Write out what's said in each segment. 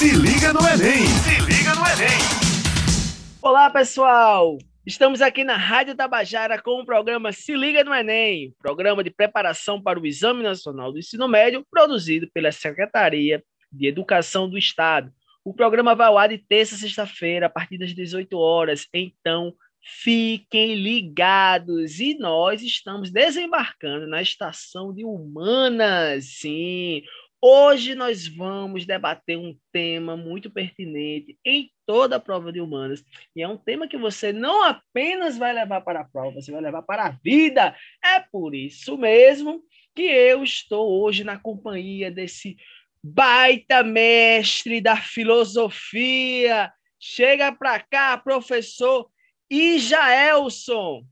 Se liga no Enem! Se liga no Enem! Olá, pessoal! Estamos aqui na Rádio Tabajara com o programa Se Liga no Enem, programa de preparação para o Exame Nacional do Ensino Médio, produzido pela Secretaria de Educação do Estado. O programa vai ao ar de terça a sexta-feira, a partir das 18 horas. Então, fiquem ligados. E nós estamos desembarcando na estação de Humanas. Sim, Hoje nós vamos debater um tema muito pertinente em toda a prova de humanas. E é um tema que você não apenas vai levar para a prova, você vai levar para a vida. É por isso mesmo que eu estou hoje na companhia desse baita mestre da filosofia. Chega para cá, professor Ijaelson.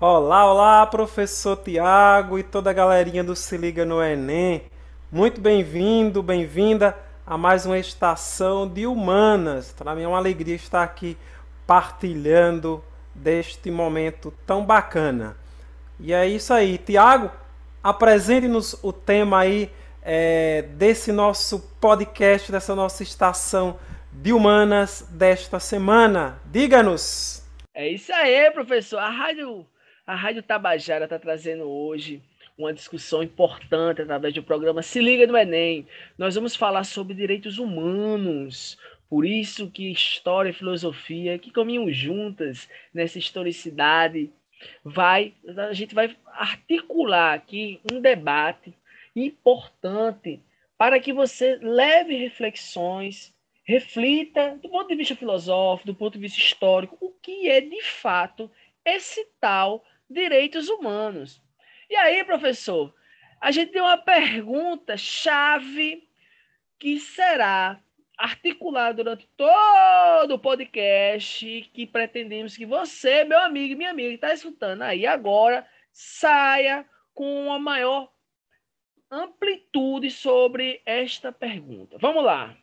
Olá, olá, professor Tiago e toda a galerinha do Se Liga no Enem. Muito bem-vindo, bem-vinda a mais uma estação de humanas. Para mim é uma alegria estar aqui partilhando deste momento tão bacana. E é isso aí, Tiago, apresente-nos o tema aí é, desse nosso podcast, dessa nossa estação de humanas desta semana. Diga-nos! É isso aí, professor. A rádio a Rádio Tabajara está trazendo hoje uma discussão importante através do programa Se Liga no Enem. Nós vamos falar sobre direitos humanos. Por isso que história e filosofia, que caminham juntas nessa historicidade, vai a gente vai articular aqui um debate importante para que você leve reflexões, reflita do ponto de vista filosófico, do ponto de vista histórico, o que é de fato esse tal direitos humanos. E aí, professor, a gente tem uma pergunta chave que será articulada durante todo o podcast que pretendemos que você, meu amigo e minha amiga que está escutando aí agora, saia com uma maior amplitude sobre esta pergunta. Vamos lá.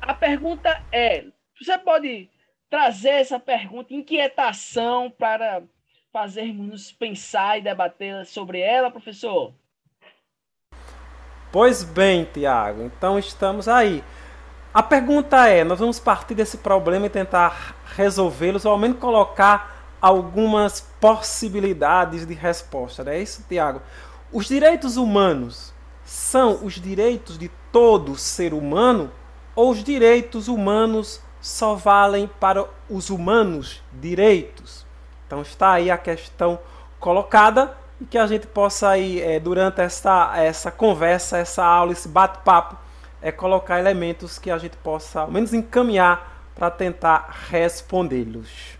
A pergunta é: você pode trazer essa pergunta, inquietação para fazermos pensar e debater sobre ela, professor? Pois bem, Tiago, então estamos aí. A pergunta é: nós vamos partir desse problema e tentar resolvê-los, ou ao menos colocar algumas possibilidades de resposta. Não é isso, Tiago? Os direitos humanos são os direitos de todo ser humano ou os direitos humanos só valem para os humanos direitos? Então está aí a questão colocada e que a gente possa aí, é, durante essa, essa conversa, essa aula, esse bate-papo, é colocar elementos que a gente possa, ao menos, encaminhar para tentar respondê-los.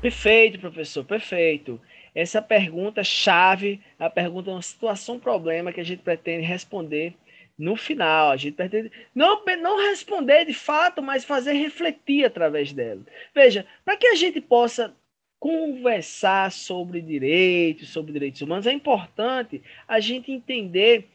Perfeito, professor, perfeito. Essa pergunta chave, a pergunta é uma situação problema que a gente pretende responder no final. A gente pretende não, não responder de fato, mas fazer refletir através dela. Veja, para que a gente possa conversar sobre direitos, sobre direitos humanos, é importante a gente entender,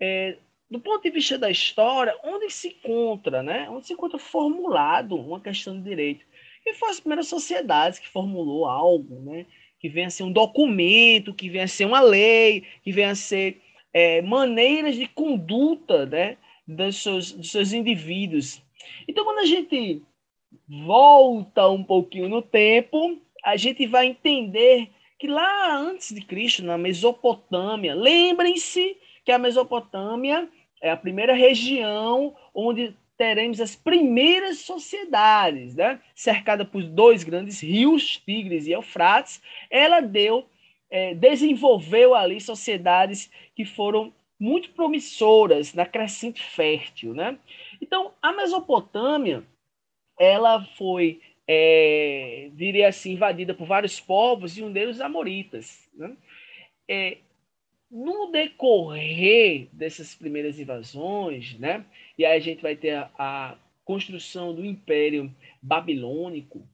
é, do ponto de vista da história, onde se encontra, né? onde se encontra formulado uma questão de direito. E foi as primeiras sociedades que formulou algo, né? que vem a ser um documento, que vem a ser uma lei, que vem a ser é, maneiras de conduta né? dos, seus, dos seus indivíduos. Então, quando a gente volta um pouquinho no tempo, a gente vai entender que lá antes de Cristo, na Mesopotâmia, lembrem-se que a Mesopotâmia é a primeira região onde teremos as primeiras sociedades, né? cercada por dois grandes rios, Tigres e Eufrates, ela deu, é, desenvolveu ali sociedades que foram muito promissoras na crescente fértil, né? Então, a Mesopotâmia, ela foi é, diria assim, invadida por vários povos, e um deles os amoritas. Né? É, no decorrer dessas primeiras invasões, né, e aí a gente vai ter a, a construção do Império Babilônico,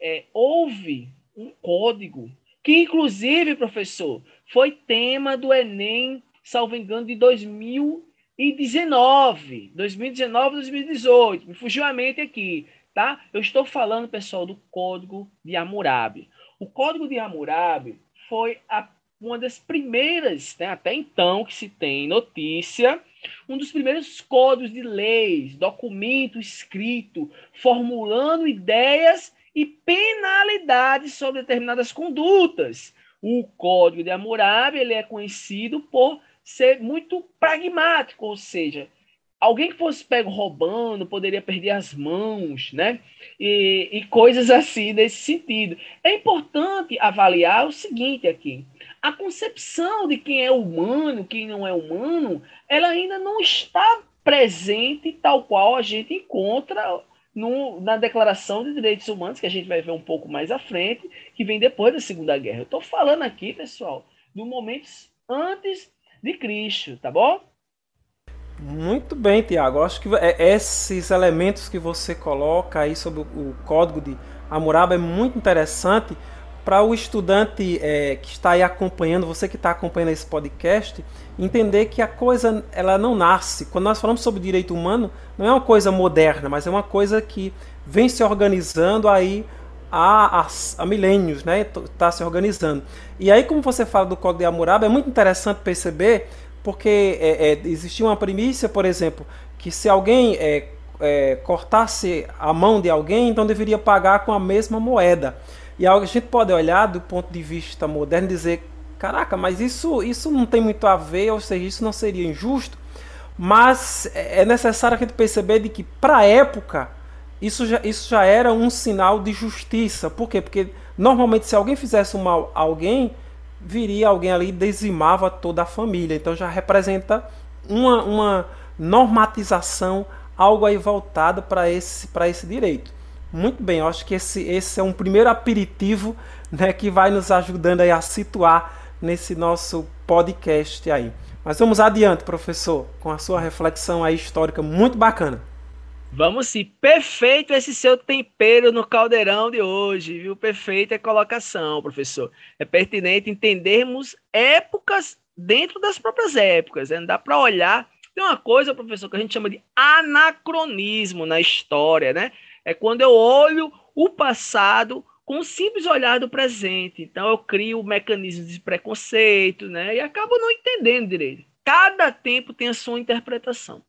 é, houve um código que, inclusive, professor, foi tema do Enem, salvo engano, de 2019, 2019, 2018. Me fugiu a mente aqui. Tá? Eu estou falando, pessoal, do Código de Hammurabi. O Código de Hammurabi foi a, uma das primeiras, né, até então, que se tem notícia um dos primeiros códigos de leis, documento escrito, formulando ideias e penalidades sobre determinadas condutas. O Código de Hammurabi ele é conhecido por ser muito pragmático, ou seja, alguém que fosse pego roubando poderia perder as mãos, né? E, e coisas assim nesse sentido. É importante avaliar o seguinte aqui: a concepção de quem é humano, quem não é humano, ela ainda não está presente tal qual a gente encontra no, na Declaração de Direitos Humanos, que a gente vai ver um pouco mais à frente, que vem depois da Segunda Guerra. Eu estou falando aqui, pessoal, do momentos antes de Cristo, tá bom? Muito bem, Tiago. Acho que é, esses elementos que você coloca aí sobre o código de Hammurabi é muito interessante para o estudante é, que está aí acompanhando, você que está acompanhando esse podcast, entender que a coisa ela não nasce. Quando nós falamos sobre direito humano, não é uma coisa moderna, mas é uma coisa que vem se organizando aí há, há, há milênios, né? Está se organizando. E aí, como você fala do Código de Hammurabi, é muito interessante perceber porque é, é, existia uma primícia, por exemplo, que se alguém é, é, cortasse a mão de alguém, então deveria pagar com a mesma moeda. E a gente pode olhar do ponto de vista moderno e dizer, caraca, mas isso, isso não tem muito a ver, ou seja, isso não seria injusto. Mas é necessário a gente perceber de que, para a época, isso já, isso já era um sinal de justiça. Por quê? Porque normalmente se alguém fizesse mal a alguém, viria alguém ali e dizimava toda a família. Então já representa uma, uma normatização, algo aí voltado para esse, esse direito. Muito bem, eu acho que esse, esse é um primeiro aperitivo né, que vai nos ajudando aí a situar nesse nosso podcast aí. Mas vamos adiante, professor, com a sua reflexão aí histórica muito bacana. Vamos sim, perfeito esse seu tempero no caldeirão de hoje, viu? Perfeita a colocação, professor. É pertinente entendermos épocas dentro das próprias épocas, né? Não dá para olhar. Tem uma coisa, professor, que a gente chama de anacronismo na história, né? É quando eu olho o passado com o simples olhar do presente. Então eu crio mecanismos de preconceito, né? E acabo não entendendo direito. Cada tempo tem a sua interpretação.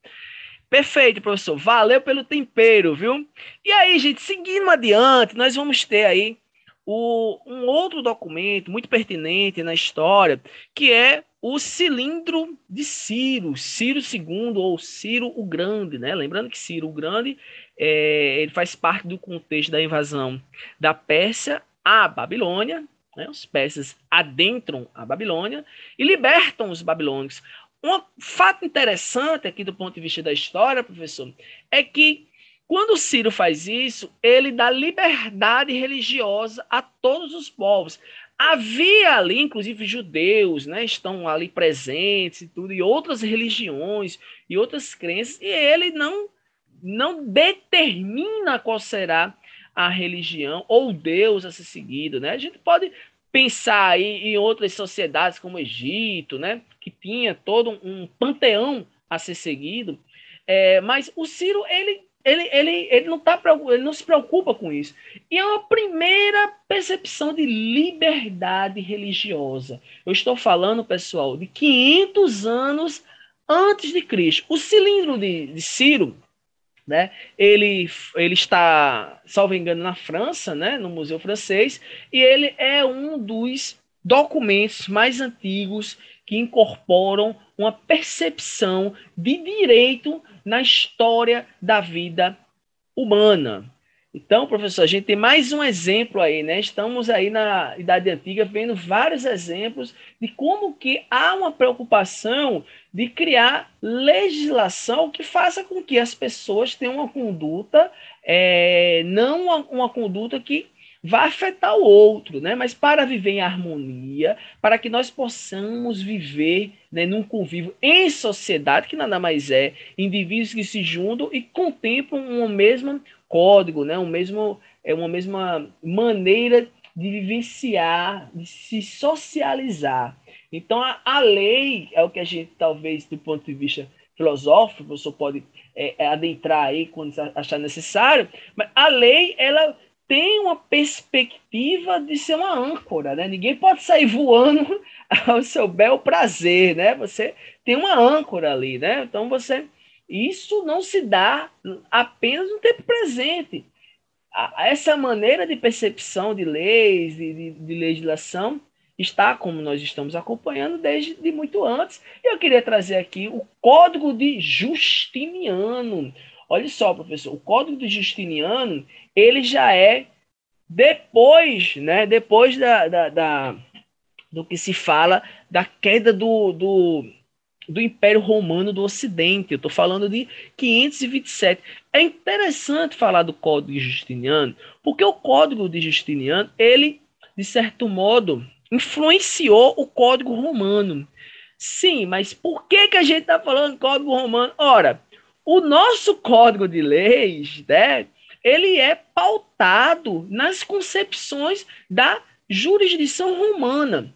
Perfeito, professor. Valeu pelo tempero, viu? E aí, gente, seguindo adiante, nós vamos ter aí o, um outro documento muito pertinente na história, que é o cilindro de Ciro, Ciro II ou Ciro o Grande, né? Lembrando que Ciro o Grande é, ele faz parte do contexto da invasão da Pérsia à Babilônia. Né? Os persas adentram a Babilônia e libertam os babilônicos. Um fato interessante aqui do ponto de vista da história, professor, é que quando Ciro faz isso, ele dá liberdade religiosa a todos os povos. Havia ali, inclusive, judeus, né, estão ali presentes e tudo, e outras religiões e outras crenças, e ele não não determina qual será a religião ou Deus a ser seguido, né? A gente pode pensar aí em outras sociedades como o Egito, né, que tinha todo um panteão a ser seguido, é, mas o Ciro ele ele, ele, ele, não tá, ele não se preocupa com isso. E é uma primeira percepção de liberdade religiosa. Eu estou falando, pessoal, de 500 anos antes de Cristo. O cilindro de, de Ciro, né? Ele, ele está, salvo engano, na França, né? no Museu Francês, e ele é um dos documentos mais antigos que incorporam uma percepção de direito na história da vida humana. Então, professor, a gente tem mais um exemplo aí, né? Estamos aí na Idade Antiga vendo vários exemplos de como que há uma preocupação de criar legislação que faça com que as pessoas tenham uma conduta, é, não uma, uma conduta que vai afetar o outro, né? Mas para viver em harmonia, para que nós possamos viver né, num convívio em sociedade, que nada mais é indivíduos que se juntam e contemplam uma mesma código, né? Um mesmo, é uma mesma maneira de vivenciar, de se socializar. Então, a, a lei é o que a gente, talvez, do ponto de vista filosófico, o pode é, é, adentrar aí quando achar necessário, mas a lei, ela tem uma perspectiva de ser uma âncora, né? Ninguém pode sair voando ao seu bel prazer, né? Você tem uma âncora ali, né? Então você isso não se dá apenas no tempo presente. Essa maneira de percepção de leis, de, de, de legislação, está, como nós estamos acompanhando, desde de muito antes. Eu queria trazer aqui o Código de Justiniano. Olha só, professor, o Código de Justiniano, ele já é depois, né, depois da, da, da do que se fala da queda do, do, do Império Romano do Ocidente. Eu estou falando de 527. É interessante falar do Código de Justiniano, porque o Código de Justiniano, ele, de certo modo, influenciou o Código Romano. Sim, mas por que, que a gente está falando Código Romano? Ora, o nosso Código de Leis, né, ele é pautado nas concepções da jurisdição romana.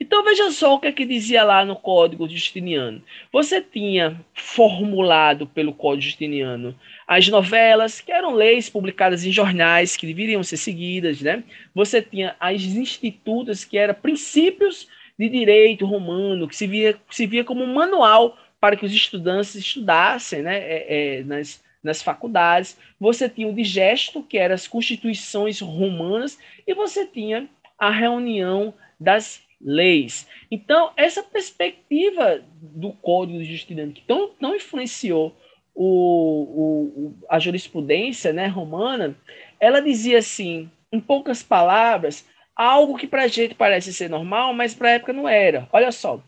Então veja só o que é que dizia lá no Código Justiniano. Você tinha formulado pelo Código Justiniano as novelas, que eram leis publicadas em jornais que deveriam ser seguidas, né? Você tinha as institutas, que eram princípios de direito romano, que se via, se via como um manual para que os estudantes estudassem né? É, é, nas, nas faculdades. Você tinha o digesto, que eram as constituições romanas, e você tinha a reunião das leis. Então, essa perspectiva do Código Justiniano, que tão, tão influenciou o, o, a jurisprudência né, romana, ela dizia assim, em poucas palavras, algo que para a gente parece ser normal, mas para a época não era. Olha só,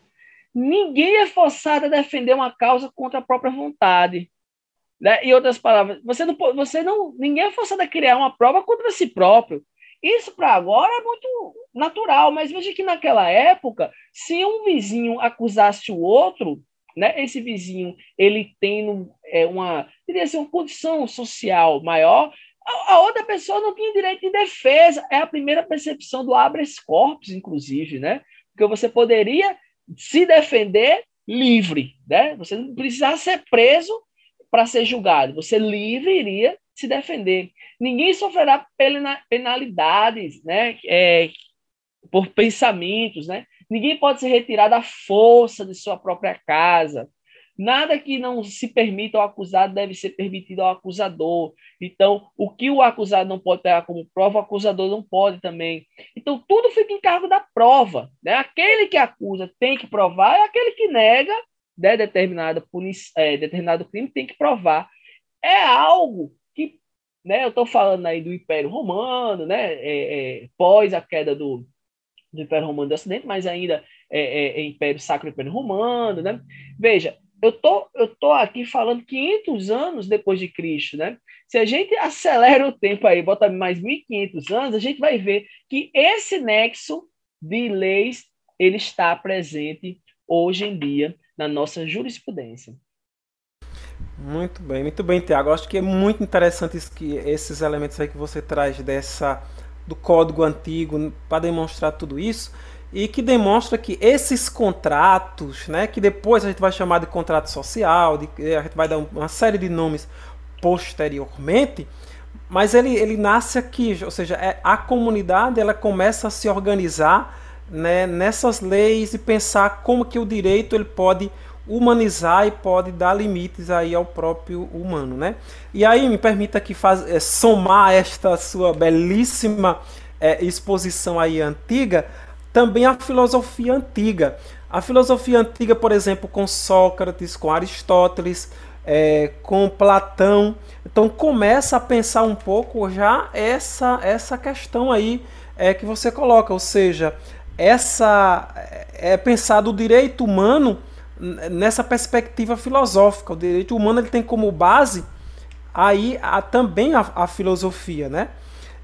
ninguém é forçado a defender uma causa contra a própria vontade. Né? Em outras palavras, você não, você não, ninguém é forçado a criar uma prova contra si próprio. Isso para agora é muito natural, mas veja que naquela época, se um vizinho acusasse o outro, né, esse vizinho ele tem é, uma, diria assim, uma condição social maior, a, a, outra pessoa não tinha direito de defesa. É a primeira percepção do habeas corpus, inclusive, né? Porque você poderia se defender livre, né? Você não precisava ser preso para ser julgado. Você livre iria se defender. Ninguém sofrerá penalidades né, é, por pensamentos. Né? Ninguém pode ser retirado à força de sua própria casa. Nada que não se permita ao acusado deve ser permitido ao acusador. Então, o que o acusado não pode pegar como prova, o acusador não pode também. Então, tudo fica em cargo da prova. Né? Aquele que acusa tem que provar, e aquele que nega né, determinado, é, determinado crime tem que provar. É algo né? Eu estou falando aí do Império Romano, né? É, é, pós a queda do, do Império Romano do Ocidente, mas ainda é, é, é Império Sacro Império Romano, né? Veja, eu tô, eu tô aqui falando 500 anos depois de Cristo, né? Se a gente acelera o tempo aí, bota mais 1500 anos, a gente vai ver que esse nexo de leis ele está presente hoje em dia na nossa jurisprudência. Muito bem, muito bem, Tiago. Acho que é muito interessante que esses elementos aí que você traz dessa do código antigo para demonstrar tudo isso e que demonstra que esses contratos, né, que depois a gente vai chamar de contrato social, de, a gente vai dar uma série de nomes posteriormente, mas ele, ele nasce aqui, ou seja, é, a comunidade ela começa a se organizar né, nessas leis e pensar como que o direito ele pode humanizar e pode dar limites aí ao próprio humano, né? E aí me permita que faz, é, somar esta sua belíssima é, exposição aí antiga, também a filosofia antiga. A filosofia antiga, por exemplo, com Sócrates, com Aristóteles, é, com Platão, então começa a pensar um pouco já essa essa questão aí é, que você coloca, ou seja, essa é pensado o direito humano nessa perspectiva filosófica. O direito humano ele tem como base aí a, também a, a filosofia, né?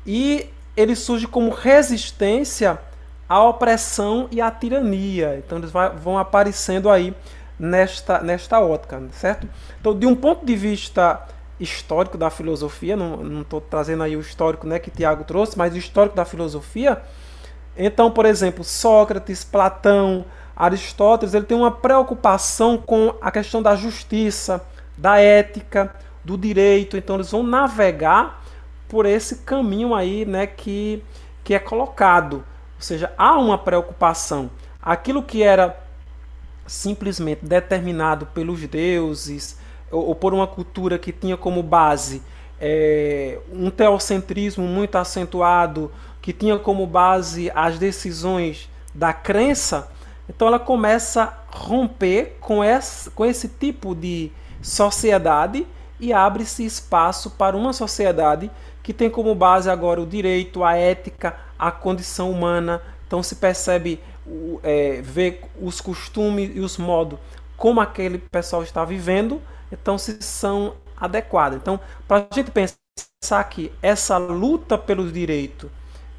E ele surge como resistência à opressão e à tirania. Então eles vão aparecendo aí nesta, nesta ótica, certo? Então, de um ponto de vista histórico da filosofia, não estou trazendo aí o histórico né, que Tiago trouxe, mas o histórico da filosofia. Então, por exemplo, Sócrates, Platão, Aristóteles ele tem uma preocupação com a questão da justiça, da ética, do direito. Então eles vão navegar por esse caminho aí, né, que, que é colocado. Ou seja, há uma preocupação. Aquilo que era simplesmente determinado pelos deuses ou, ou por uma cultura que tinha como base é, um teocentrismo muito acentuado, que tinha como base as decisões da crença, então ela começa a romper com esse, com esse tipo de sociedade e abre-se espaço para uma sociedade que tem como base agora o direito, a ética, a condição humana. Então se percebe, é, vê os costumes e os modos como aquele pessoal está vivendo, então se são adequadas. Então, para a gente pensar que essa luta pelo direito,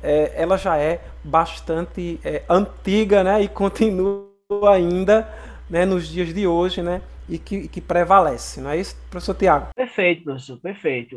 é, ela já é bastante é, antiga, né, e continua ainda, né, nos dias de hoje, né, e que, que prevalece, não é isso, professor Tiago? Perfeito, professor, perfeito.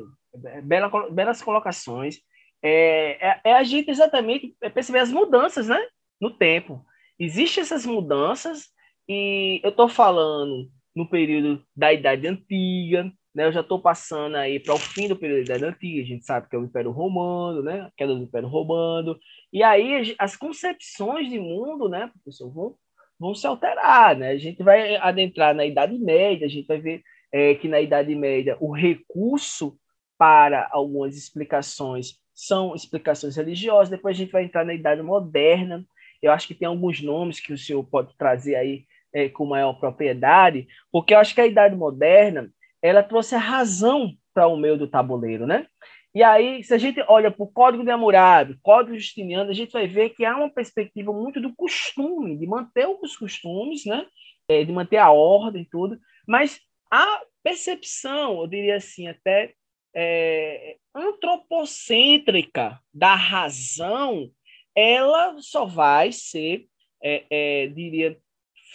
Bela, belas colocações. É, é, é, a gente exatamente perceber as mudanças, né, no tempo. Existem essas mudanças e eu estou falando no período da Idade Antiga, né? Eu já estou passando aí para o fim do período da Idade Antiga, a gente sabe que é o Império Romano, né? A queda do Império Romano. E aí as concepções de mundo, né, professor, vão, vão se alterar, né? A gente vai adentrar na Idade Média, a gente vai ver é, que na Idade Média o recurso para algumas explicações são explicações religiosas, depois a gente vai entrar na Idade Moderna, eu acho que tem alguns nomes que o senhor pode trazer aí é, com maior propriedade, porque eu acho que a Idade Moderna ela trouxe a razão para o meio do tabuleiro, né? E aí, se a gente olha para o Código de Hammurabi, Código Justiniano, a gente vai ver que há uma perspectiva muito do costume, de manter os costumes, né? É, de manter a ordem e tudo, mas a percepção, eu diria assim, até é, antropocêntrica da razão, ela só vai ser, é, é diria,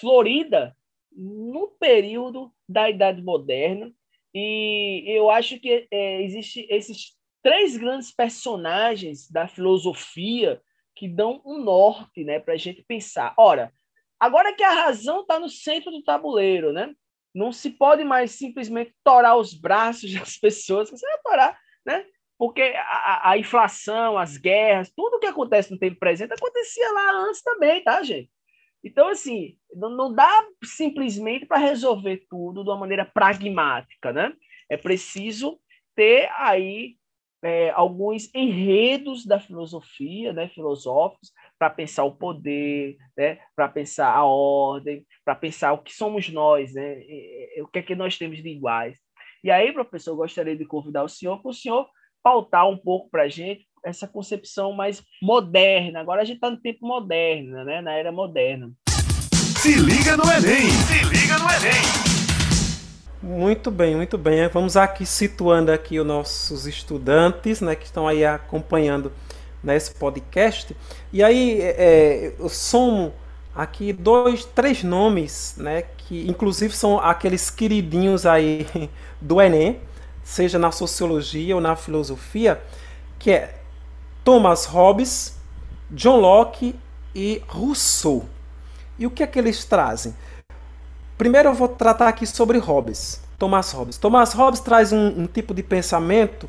florida no período da Idade Moderna. E eu acho que é, existe esses três grandes personagens da filosofia que dão um norte né, para a gente pensar. Ora, agora que a razão está no centro do tabuleiro, né? Não se pode mais simplesmente torar os braços das pessoas, você vai torar, né? porque a, a, inflação, as guerras, tudo que acontece no tempo presente acontecia lá antes também, tá, gente? Então, assim, não, dá simplesmente para resolver tudo de uma maneira pragmática, né? É preciso ter aí é, alguns enredos da filosofia, né, filosóficos, para pensar o poder, né, para pensar a ordem, para pensar o que somos nós, né, o que é que nós temos de iguais. E aí, professor, eu gostaria de convidar o senhor para o senhor pautar um pouco para a gente essa concepção mais moderna. Agora a gente está no tempo moderno, né? na era moderna. Se liga no Enem! Se liga no Enem! Muito bem, muito bem. Vamos aqui situando aqui os nossos estudantes, né, que estão aí acompanhando nesse podcast. E aí é, é, eu somo aqui dois, três nomes, né, que inclusive são aqueles queridinhos aí do Enem, seja na sociologia ou na filosofia, que é Thomas Hobbes, John Locke e Rousseau. E o que é que eles trazem? Primeiro eu vou tratar aqui sobre Hobbes, Thomas Hobbes. Thomas Hobbes traz um, um tipo de pensamento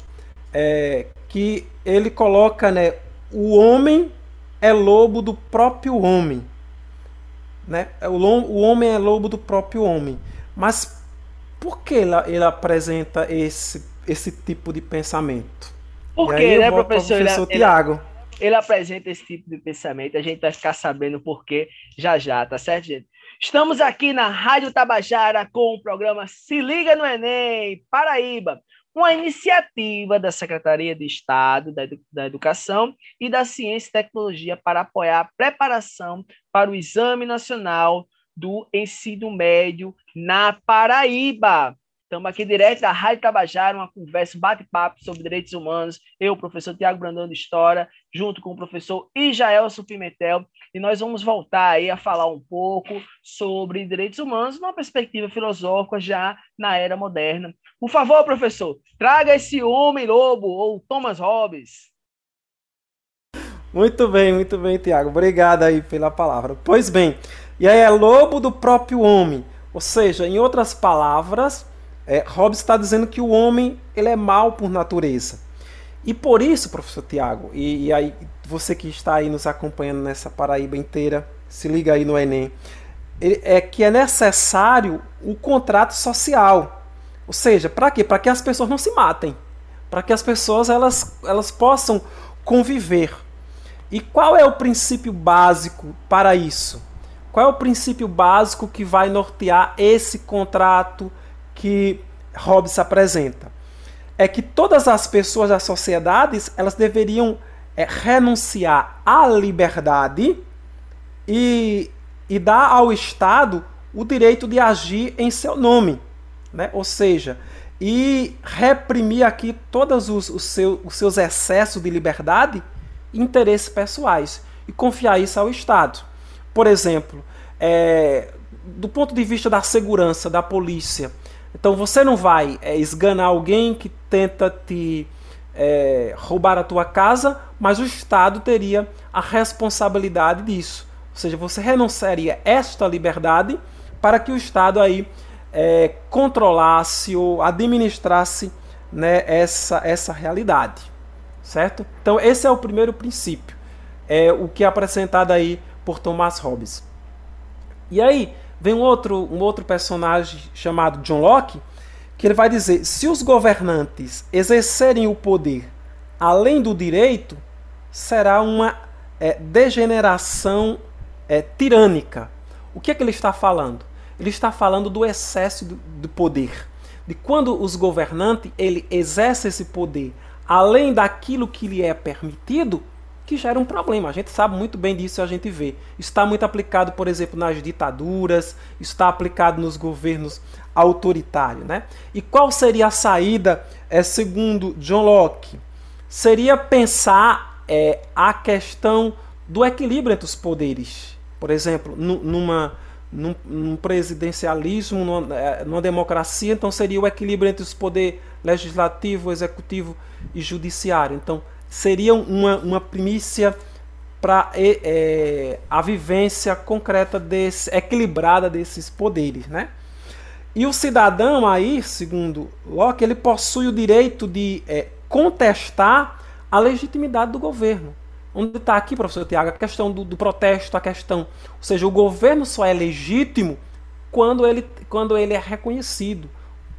é, que ele coloca, né, o homem é lobo do próprio homem. Né? O, o homem é lobo do próprio homem. Mas por que ele, ele apresenta esse, esse tipo de pensamento? Por que, né, professor? professor ele, Tiago. Ele, ele apresenta esse tipo de pensamento, a gente vai ficar sabendo por que já já, tá certo, gente? Estamos aqui na Rádio Tabajara com o programa Se Liga no Enem, Paraíba, uma iniciativa da Secretaria de Estado da, Edu da Educação e da Ciência e Tecnologia para apoiar a preparação para o Exame Nacional do Ensino Médio na Paraíba. Estamos aqui direto da Rádio Tabajara, uma conversa, um bate-papo sobre direitos humanos. Eu, professor Tiago Brandão de História, junto com o professor Ijaelson Pimentel, e nós vamos voltar aí a falar um pouco sobre direitos humanos numa perspectiva filosófica já na era moderna. Por favor, professor, traga esse homem-lobo, ou Thomas Hobbes. Muito bem, muito bem, Tiago. Obrigado aí pela palavra. Pois bem, e aí é lobo do próprio homem. Ou seja, em outras palavras, é, Hobbes está dizendo que o homem ele é mal por natureza. E por isso, professor Tiago, e, e, aí você que está aí nos acompanhando nessa Paraíba inteira, se liga aí no Enem. é que é necessário o contrato social. Ou seja, para quê? Para que as pessoas não se matem, para que as pessoas elas, elas possam conviver. E qual é o princípio básico para isso? Qual é o princípio básico que vai nortear esse contrato que Hobbes apresenta? É que todas as pessoas das sociedades elas deveriam é, renunciar à liberdade e, e dar ao Estado o direito de agir em seu nome. Né? Ou seja, e reprimir aqui todos os, os, os seus excessos de liberdade interesses pessoais e confiar isso ao Estado. Por exemplo, é, do ponto de vista da segurança, da polícia, então você não vai é, esganar alguém que tenta te é, roubar a tua casa, mas o Estado teria a responsabilidade disso. Ou seja, você renunciaria esta liberdade para que o Estado aí é, controlasse ou administrasse né, essa, essa realidade. Certo? Então esse é o primeiro princípio. É o que é apresentado aí por Thomas Hobbes. E aí vem um outro, um outro personagem chamado John Locke, que ele vai dizer: se os governantes exercerem o poder além do direito, será uma é, degeneração é, tirânica. O que é que ele está falando? Ele está falando do excesso do, poder. De quando os governantes ele exerce esse poder além daquilo que lhe é permitido, que gera um problema. A gente sabe muito bem disso e a gente vê. Está muito aplicado, por exemplo, nas ditaduras, está aplicado nos governos autoritários. Né? E qual seria a saída, é, segundo John Locke? Seria pensar é, a questão do equilíbrio entre os poderes. Por exemplo, numa, num, num presidencialismo, numa, é, numa, democracia, então seria o equilíbrio entre os poderes legislativo, executivo e judiciário. Então, seria uma, uma primícia para é, a vivência concreta desse, equilibrada desses poderes, né? E o cidadão aí, segundo Locke, ele possui o direito de é, contestar a legitimidade do governo. Onde está aqui, professor Tiago, a questão do, do, protesto, a questão. Ou seja, o governo só é legítimo quando ele, quando ele é reconhecido.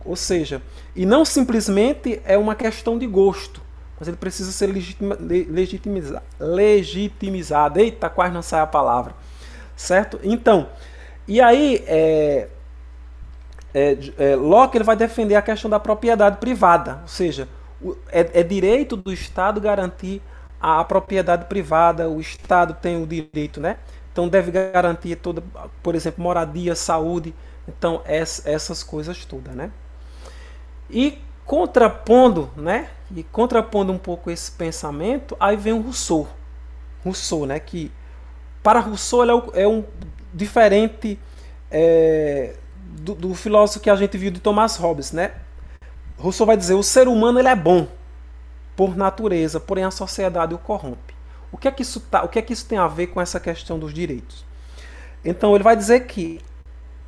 Ou seja, e não simplesmente é uma questão de gosto mas ele precisa ser legitima, legitimizado, legitimizado. Eita, quase não sai a palavra. Certo? Então, e aí, é, é, é, Locke ele vai defender a questão da propriedade privada, ou seja, é, é direito do Estado garantir a, propriedade privada, o Estado tem o direito, né? Então deve garantir toda, por exemplo, moradia, saúde, então essas coisas todas, né? E contrapondo, né? E contrapondo um pouco esse pensamento, aí vem o Rousseau. Rousseau, né? Que para Rousseau ele é, é um diferente é, do, do, filósofo que a gente viu de Thomas Hobbes, né? Rousseau vai dizer o ser humano ele é bom por natureza, porém a sociedade o corrompe. O que é que isso tá, o que é que isso tem a ver com essa questão dos direitos? Então ele vai dizer que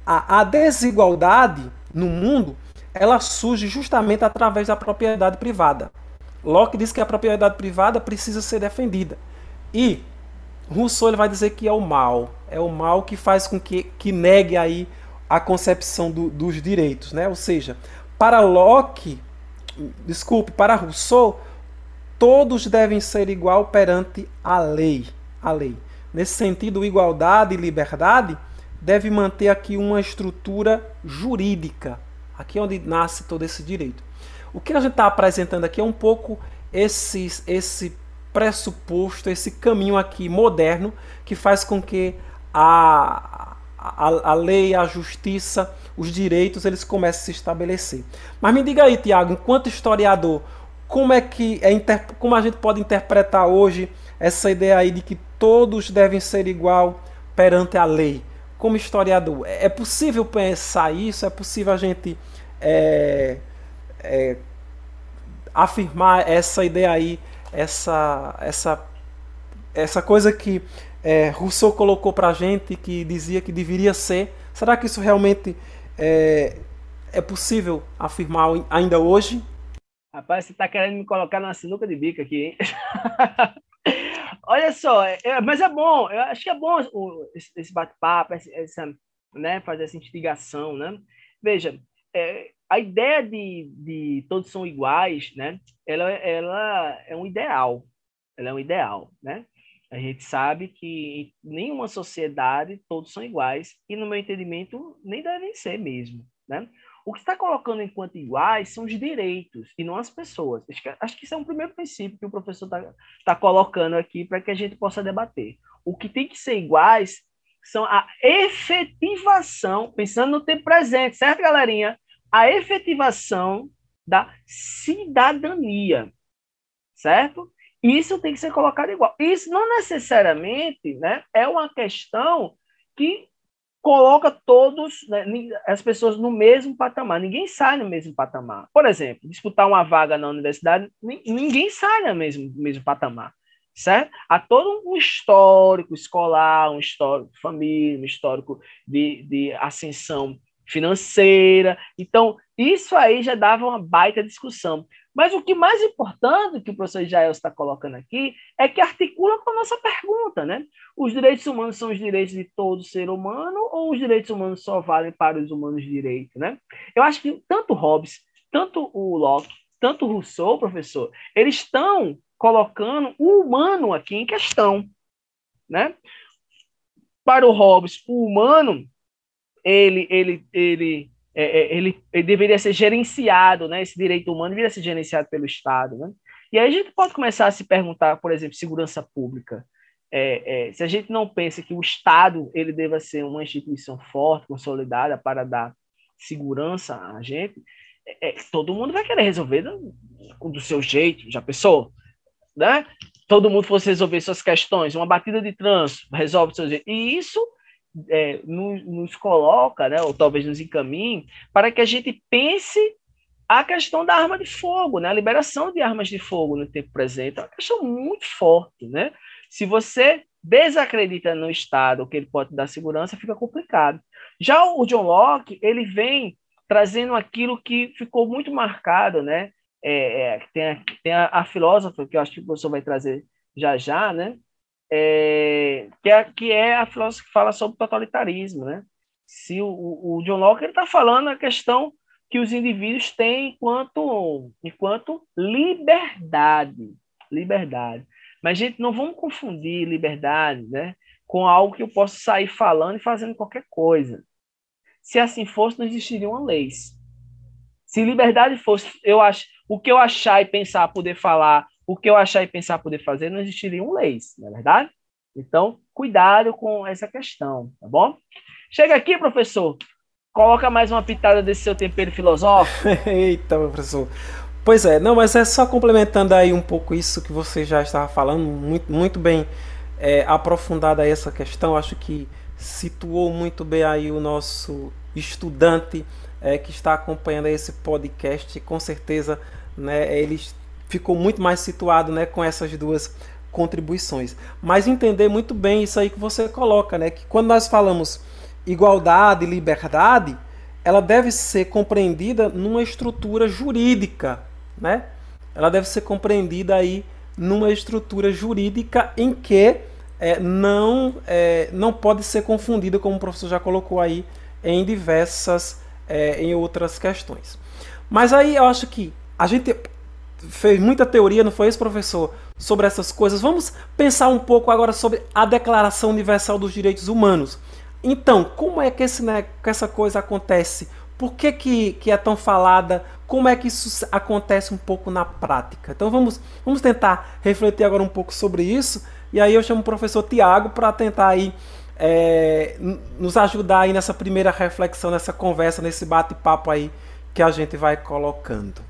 a, a desigualdade no mundo ela surge justamente através da propriedade privada. Locke diz que a propriedade privada precisa ser defendida. E Rousseau ele vai dizer que é o mal. É o mal que faz com que, que negue aí a concepção do, dos direitos. Né? Ou seja, para Locke, desculpe, para Rousseau, todos devem ser igual perante a lei. A lei. Nesse sentido, igualdade e liberdade deve manter aqui uma estrutura jurídica Aqui é onde nasce todo esse direito. O que a gente está apresentando aqui é um pouco esse, esse pressuposto, esse caminho aqui moderno que faz com que a, a, a lei, a justiça, os direitos eles comecem a se estabelecer. Mas me diga aí, Tiago, enquanto historiador, como é que é como a gente pode interpretar hoje essa ideia aí de que todos devem ser igual perante a lei? como historiador, é possível pensar isso? É possível a gente é, é, afirmar essa ideia aí, essa, essa, essa coisa que é, Rousseau colocou para a gente, que dizia que deveria ser? Será que isso realmente é, é possível afirmar ainda hoje? Rapaz, você está querendo me colocar na sinuca de bico aqui, hein? Olha só, é, mas é bom, eu acho que é bom o, esse bate-papo, essa, né, fazer essa instigação, né? Veja, é, a ideia de, de todos são iguais, né? Ela, ela é um ideal, ela é um ideal, né? A gente sabe que em nenhuma sociedade todos são iguais e, no meu entendimento, nem devem ser mesmo, né? O que está colocando enquanto iguais são os direitos e não as pessoas. Acho que, acho que isso é um primeiro princípio que o professor está tá colocando aqui para que a gente possa debater. O que tem que ser iguais são a efetivação, pensando no tempo presente, certo, galerinha? A efetivação da cidadania, certo? Isso tem que ser colocado igual. Isso não necessariamente né, é uma questão que coloca todos, né, as pessoas no mesmo patamar. Ninguém sai no mesmo patamar. Por exemplo, disputar uma vaga na universidade, ninguém sai no mesmo, mesmo patamar certo? Há todo um histórico escolar, um histórico de família, um histórico de, de ascensão financeira. Então, isso aí já dava uma baita discussão. Mas o que mais importante que o professor Israel está colocando aqui é que articula com a nossa pergunta, né? Os direitos humanos são os direitos de todo ser humano ou os direitos humanos só valem para os humanos de direito, né? Eu acho que tanto Hobbes, tanto o Locke, tanto Rousseau, professor, eles estão colocando o humano aqui em questão, né? Para o Hobbes, o humano ele ele ele é, é, ele, ele, deveria ser gerenciado, né? Esse direito humano deveria ser gerenciado pelo Estado, né? E aí a gente pode começar a se perguntar, por exemplo, segurança pública. É, é, se a gente não pensa que o Estado ele deva ser uma instituição forte, consolidada para dar segurança a gente, é, é, todo mundo vai querer resolver do, do seu jeito. Já pensou? né? Todo mundo fosse resolver suas questões, uma batida de trânsito resolve seus e isso é, nos, nos, coloca, né, ou talvez nos encaminhe, para que a gente pense a questão da arma de fogo, né, a liberação de armas de fogo no tempo presente, é uma questão muito forte, né? Se você desacredita no Estado que ele pode dar segurança, fica complicado. Já o John Locke, ele vem trazendo aquilo que ficou muito marcado, né? é, é, tem, a, tem a, a, filósofa, que eu acho que o professor vai trazer já já, né? É, que, é, que é a filósofa que fala sobre totalitarismo, né? Se o, o John Locke está falando a questão que os indivíduos têm enquanto, enquanto liberdade, liberdade. Mas, gente, não vamos confundir liberdade né, com algo que eu posso sair falando e fazendo qualquer coisa. Se assim fosse, não existiriam leis. Se liberdade fosse, eu acho, o que eu achar e pensar poder falar, o que eu achar e pensar poder fazer, não existiriam leis, não é verdade? Então, cuidado com essa questão, tá bom? Chega aqui, professor. Coloca mais uma pitada desse seu tempero filosófico. Eita, professor. Pois é, não, mas é só complementando aí um pouco isso que você já estava falando, muito, muito bem é, aprofundada essa questão. Acho que situou muito bem aí o nosso estudante é, que está acompanhando esse podcast, com certeza né, ele ficou muito mais situado né, com essas duas contribuições. Mas entender muito bem isso aí que você coloca, né, que quando nós falamos igualdade liberdade, ela deve ser compreendida numa estrutura jurídica, né? Ela deve ser compreendida aí numa estrutura jurídica em que é, não, é, não pode ser confundida, como o professor já colocou aí, em diversas é, em outras questões. Mas aí eu acho que a gente fez muita teoria, não foi isso, professor, sobre essas coisas. Vamos pensar um pouco agora sobre a Declaração Universal dos Direitos Humanos. Então, como é que, esse, né, que essa coisa acontece? Por que, que, que é tão falada? Como é que isso acontece um pouco na prática? Então vamos, vamos tentar refletir agora um pouco sobre isso. E aí eu chamo o professor Tiago para tentar aí é, nos ajudar aí nessa primeira reflexão, nessa conversa, nesse bate-papo aí que a gente vai colocando.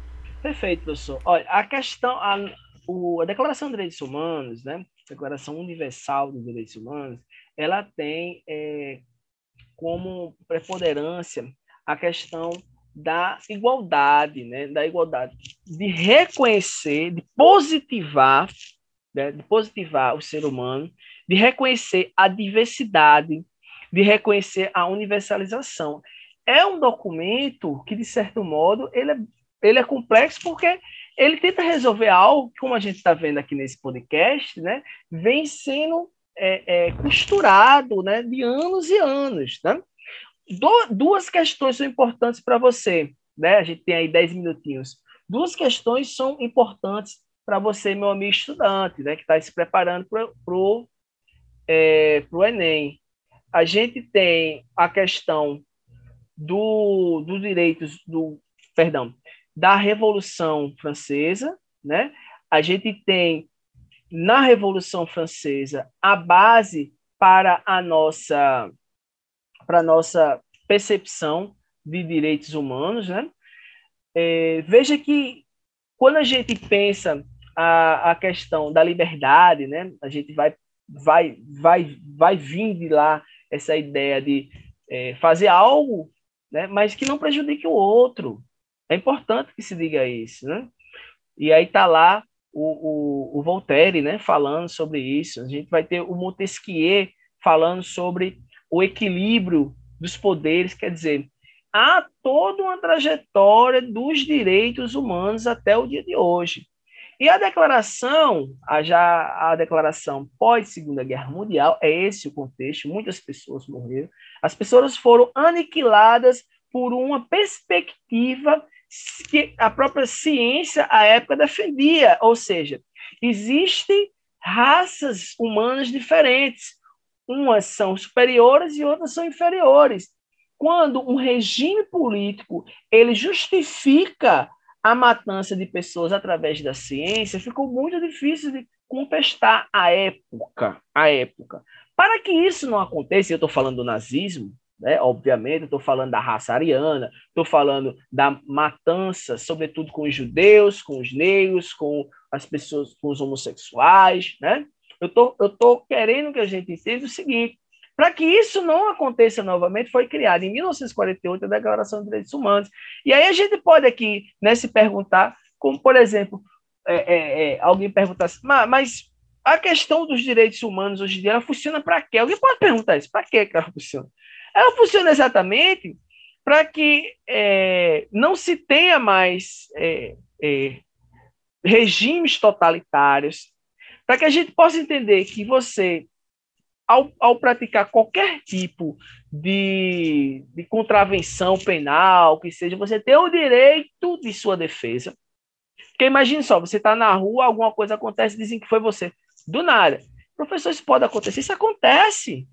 Perfeito, professor. Olha, a questão, a, o, a Declaração dos Direitos Humanos, né, Declaração Universal dos Direitos Humanos, ela tem é, como preponderância a questão da igualdade, né, da igualdade, de reconhecer, de positivar, né, de positivar o ser humano de reconhecer a diversidade, de reconhecer a universalização. É um documento que, de certo modo, ele é, ele é complexo porque ele tenta resolver algo, como a gente está vendo aqui nesse podcast, né, vem sendo é, é, costurado né, de anos e anos. Né? duas questões são importantes para você, né? A gente tem aí 10 minutinhos. Duas questões são importantes para você, meu amigo estudante, né, que está se preparando para o é, pro Enem. A gente tem a questão do, dos direitos do, perdão, da Revolução Francesa, né? A gente tem na Revolução Francesa a base para a nossa para nossa percepção de direitos humanos, né? É, veja que quando a gente pensa a, a questão da liberdade, né? A gente vai vai vai vai vir de lá essa ideia de é, fazer algo, né? Mas que não prejudique o outro. É importante que se diga isso, né? E aí tá lá o, o, o Voltaire, né? Falando sobre isso. A gente vai ter o Montesquieu falando sobre o equilíbrio dos poderes, quer dizer, há toda uma trajetória dos direitos humanos até o dia de hoje. E a declaração, a, já a declaração pós Segunda Guerra Mundial, é esse o contexto, muitas pessoas morreram, as pessoas foram aniquiladas por uma perspectiva que a própria ciência à época defendia, ou seja, existem raças humanas diferentes, umas são superiores e outras são inferiores. Quando um regime político ele justifica a matança de pessoas através da ciência, ficou muito difícil de contestar a época, a época. Para que isso não aconteça, eu estou falando do nazismo, né? obviamente, estou falando da raça ariana, estou falando da matança, sobretudo com os judeus, com os negros, com as pessoas, com os homossexuais, né? Eu tô, eu tô querendo que a gente entenda o seguinte: para que isso não aconteça novamente, foi criada em 1948 a Declaração de Direitos Humanos. E aí a gente pode aqui né, se perguntar, como por exemplo, é, é, é, alguém perguntar assim, mas a questão dos direitos humanos hoje em dia ela funciona para quê? Alguém pode perguntar isso, para que ela funciona? Ela funciona exatamente para que é, não se tenha mais é, é, regimes totalitários, para que a gente possa entender que você, ao, ao praticar qualquer tipo de, de contravenção penal, que seja, você tem o direito de sua defesa. Porque imagine só, você está na rua, alguma coisa acontece, dizem que foi você. Do nada. Professor, isso pode acontecer? Isso acontece.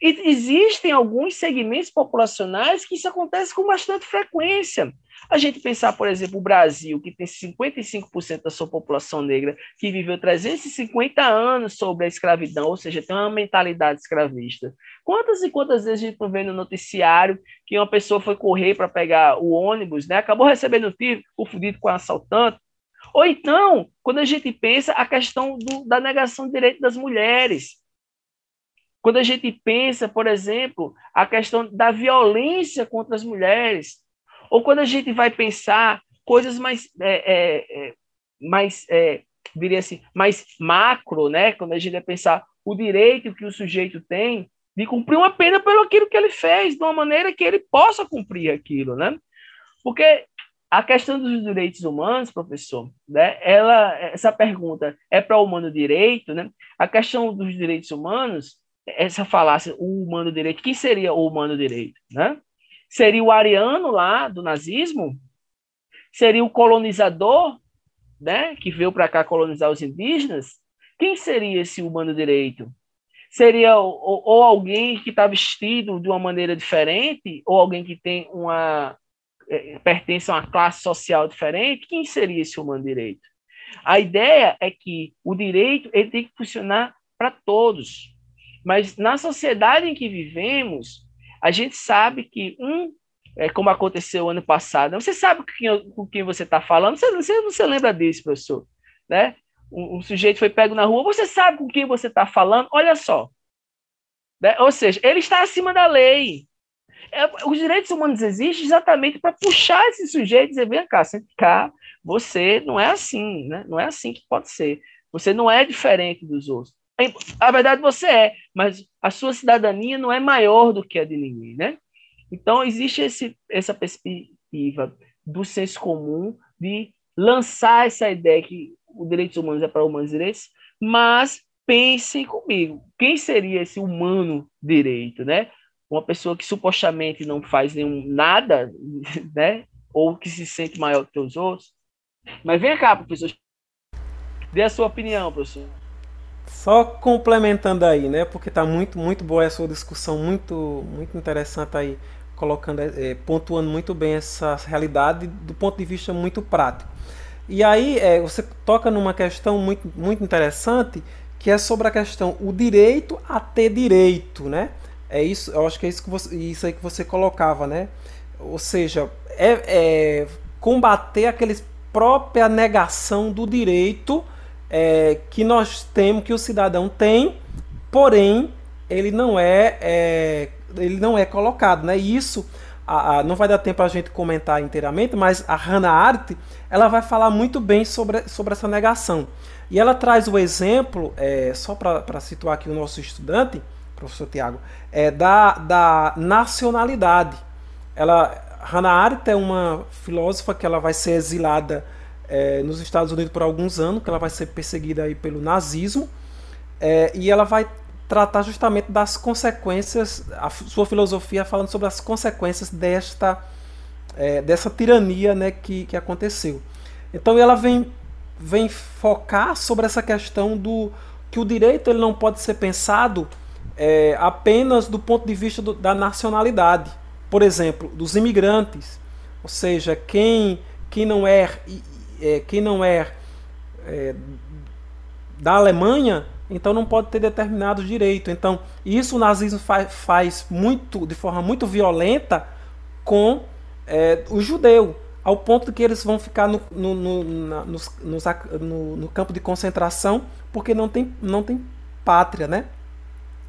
E existem alguns segmentos populacionais que isso acontece com bastante frequência. A gente pensar, por exemplo, o Brasil, que tem 55% da sua população negra, que viveu 350 anos sobre a escravidão, ou seja, tem uma mentalidade escravista. Quantas e quantas vezes a gente vê no noticiário que uma pessoa foi correr para pegar o ônibus, né? acabou recebendo um tiro, confundido com um assaltante? Ou então, quando a gente pensa a questão do, da negação de direito das mulheres, quando a gente pensa, por exemplo, a questão da violência contra as mulheres, ou quando a gente vai pensar coisas mais, é, é, é, mais é, diria assim, mais macro, né? Quando a gente vai pensar o direito que o sujeito tem de cumprir uma pena pelo aquilo que ele fez, de uma maneira que ele possa cumprir aquilo, né? Porque a questão dos direitos humanos, professor, né? Ela, essa pergunta é para o humano direito, né? A questão dos direitos humanos essa falácia, o humano direito, quem seria o humano direito? Né? Seria o ariano lá do nazismo? Seria o colonizador, né, que veio para cá colonizar os indígenas? Quem seria esse humano direito? Seria ou, ou alguém que está vestido de uma maneira diferente, ou alguém que tem uma é, pertence a uma classe social diferente? Quem seria esse humano direito? A ideia é que o direito ele tem que funcionar para todos mas na sociedade em que vivemos, a gente sabe que um, é, como aconteceu ano passado, você sabe com quem, com quem você está falando, você, você, você lembra disso, professor, né? Um, um, sujeito foi pego na rua, você sabe com quem você está falando, olha só. Né? Ou seja, ele está acima da lei. É, os direitos humanos existem exatamente para puxar esse sujeito e dizer, vem cá, senta cá, você não é assim, né? não é assim que pode ser. Você não é diferente dos outros. A verdade você é, mas a sua cidadania não é maior do que a de ninguém, né? Então existe esse, essa perspectiva do senso comum de lançar essa ideia que os direitos humanos é para humanos direitos, mas pensem comigo, quem seria esse humano direito, né? uma pessoa que supostamente não faz nenhum nada, né? Ou que se sente maior que os outros. Mas vem cá, professor. Dê a sua opinião, professor. Só complementando aí, né? Porque está muito, muito boa essa discussão, muito, muito interessante aí, colocando, é, pontuando muito bem essa realidade do ponto de vista muito prático. E aí é, você toca numa questão muito, muito interessante, que é sobre a questão o direito a ter direito, né? É isso, eu acho que é isso, que você, isso aí que você colocava, né? Ou seja, é, é combater aqueles própria negação do direito é, que nós temos, que o cidadão tem, porém ele não é, é ele não é colocado, né? Isso a, a, não vai dar tempo a gente comentar inteiramente, mas a Hannah Arendt ela vai falar muito bem sobre, sobre essa negação. E ela traz o exemplo, é, só para situar aqui o nosso estudante, professor Tiago, é, da, da nacionalidade. Ela, Hannah Arendt é uma filósofa que ela vai ser exilada é, nos Estados Unidos por alguns anos, que ela vai ser perseguida aí pelo nazismo, é, e ela vai tratar justamente das consequências, a sua filosofia falando sobre as consequências desta é, dessa tirania né, que, que aconteceu. Então ela vem, vem focar sobre essa questão do que o direito ele não pode ser pensado é, apenas do ponto de vista do, da nacionalidade. Por exemplo, dos imigrantes, ou seja, quem, quem não é, é quem não é, é da Alemanha então não pode ter determinado direito. Então, isso o nazismo faz, faz muito, de forma muito violenta com é, o judeu, ao ponto de que eles vão ficar no, no, no, na, nos, nos, no, no campo de concentração porque não tem, não tem pátria, né?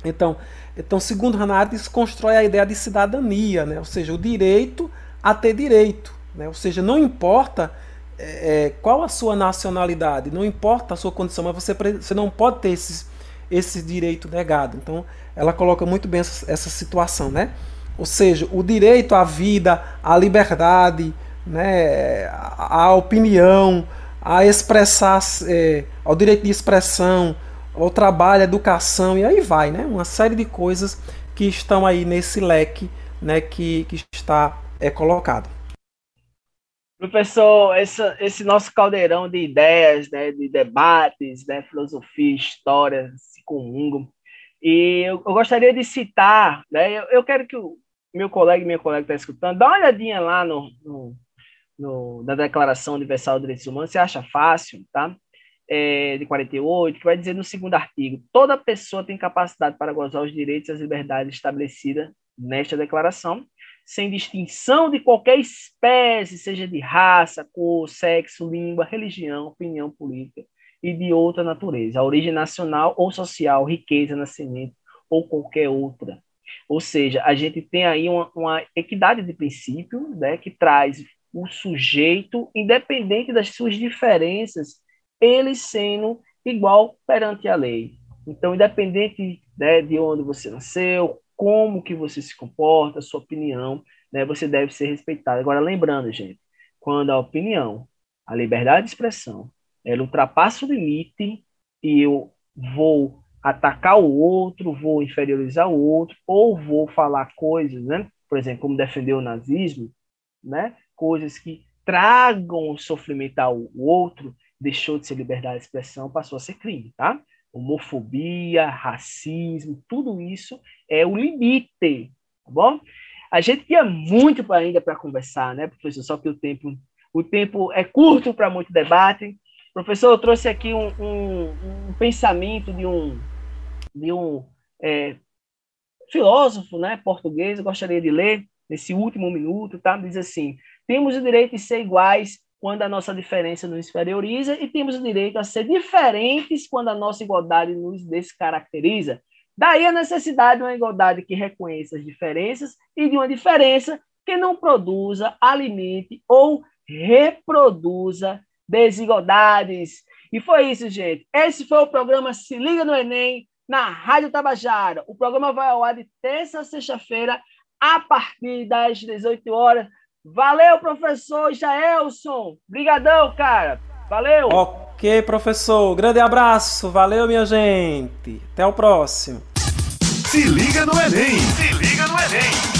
Então, então segundo Hannah Arendt, constrói a ideia de cidadania, né? ou seja, o direito a ter direito. Né? Ou seja, não importa é, é, qual a sua nacionalidade, não importa a sua condição, mas você, você não pode ter esse, esse direito negado. Então, ela coloca muito bem essa, essa situação, né? Ou seja, o direito à vida, à liberdade, né, à opinião, a expressar, é, ao direito de expressão, ao trabalho, à educação, e aí vai, né? Uma série de coisas que estão aí nesse leque né, que, que está é, colocado. Professor, essa, esse nosso caldeirão de ideias, né, de debates, né, filosofia, história, se comungam. E eu, eu, gostaria de citar, né, eu, eu, quero que o meu colega e minha colega está escutando, dá uma olhadinha lá no, no, no, na Declaração Universal dos Direitos Humanos, você acha fácil, tá? É, de 48, que vai dizer no segundo artigo: toda pessoa tem capacidade para gozar os direitos e as liberdades estabelecidas nesta declaração sem distinção de qualquer espécie, seja de raça, cor, sexo, língua, religião, opinião política e de outra natureza, origem nacional ou social, riqueza, nascimento ou qualquer outra. Ou seja, a gente tem aí uma, uma equidade de princípio né, que traz o sujeito, independente das suas diferenças, ele sendo igual perante a lei. Então, independente né, de onde você nasceu, como que você se comporta, sua opinião, né, você deve ser respeitado. Agora, lembrando, gente, quando a opinião, a liberdade de expressão, ela ultrapassa o limite e eu vou atacar o outro, vou inferiorizar o outro, ou vou falar coisas, né? Por exemplo, como defender o nazismo, né? Coisas que tragam sofrimento ao outro, deixou de ser liberdade de expressão, passou a ser crime, tá? Homofobia, racismo, tudo isso é o limite, tá bom? A gente tinha muito ainda para conversar, né, professor? Só que o tempo, o tempo é curto para muito debate. Professor, eu trouxe aqui um, um, um pensamento de um, de um é, filósofo né, português, eu gostaria de ler nesse último minuto, tá? Diz assim: temos o direito de ser iguais quando a nossa diferença nos inferioriza e temos o direito a ser diferentes quando a nossa igualdade nos descaracteriza. Daí a necessidade de uma igualdade que reconheça as diferenças e de uma diferença que não produza, alimente ou reproduza desigualdades. E foi isso, gente. Esse foi o programa Se Liga no Enem na Rádio Tabajara. O programa vai ao ar de terça a sexta-feira a partir das 18 horas Valeu, professor Jaelson. Brigadão, cara. Valeu. Ok, professor. Grande abraço. Valeu, minha gente. Até o próximo. Se liga no Enem. Se liga no no Enem!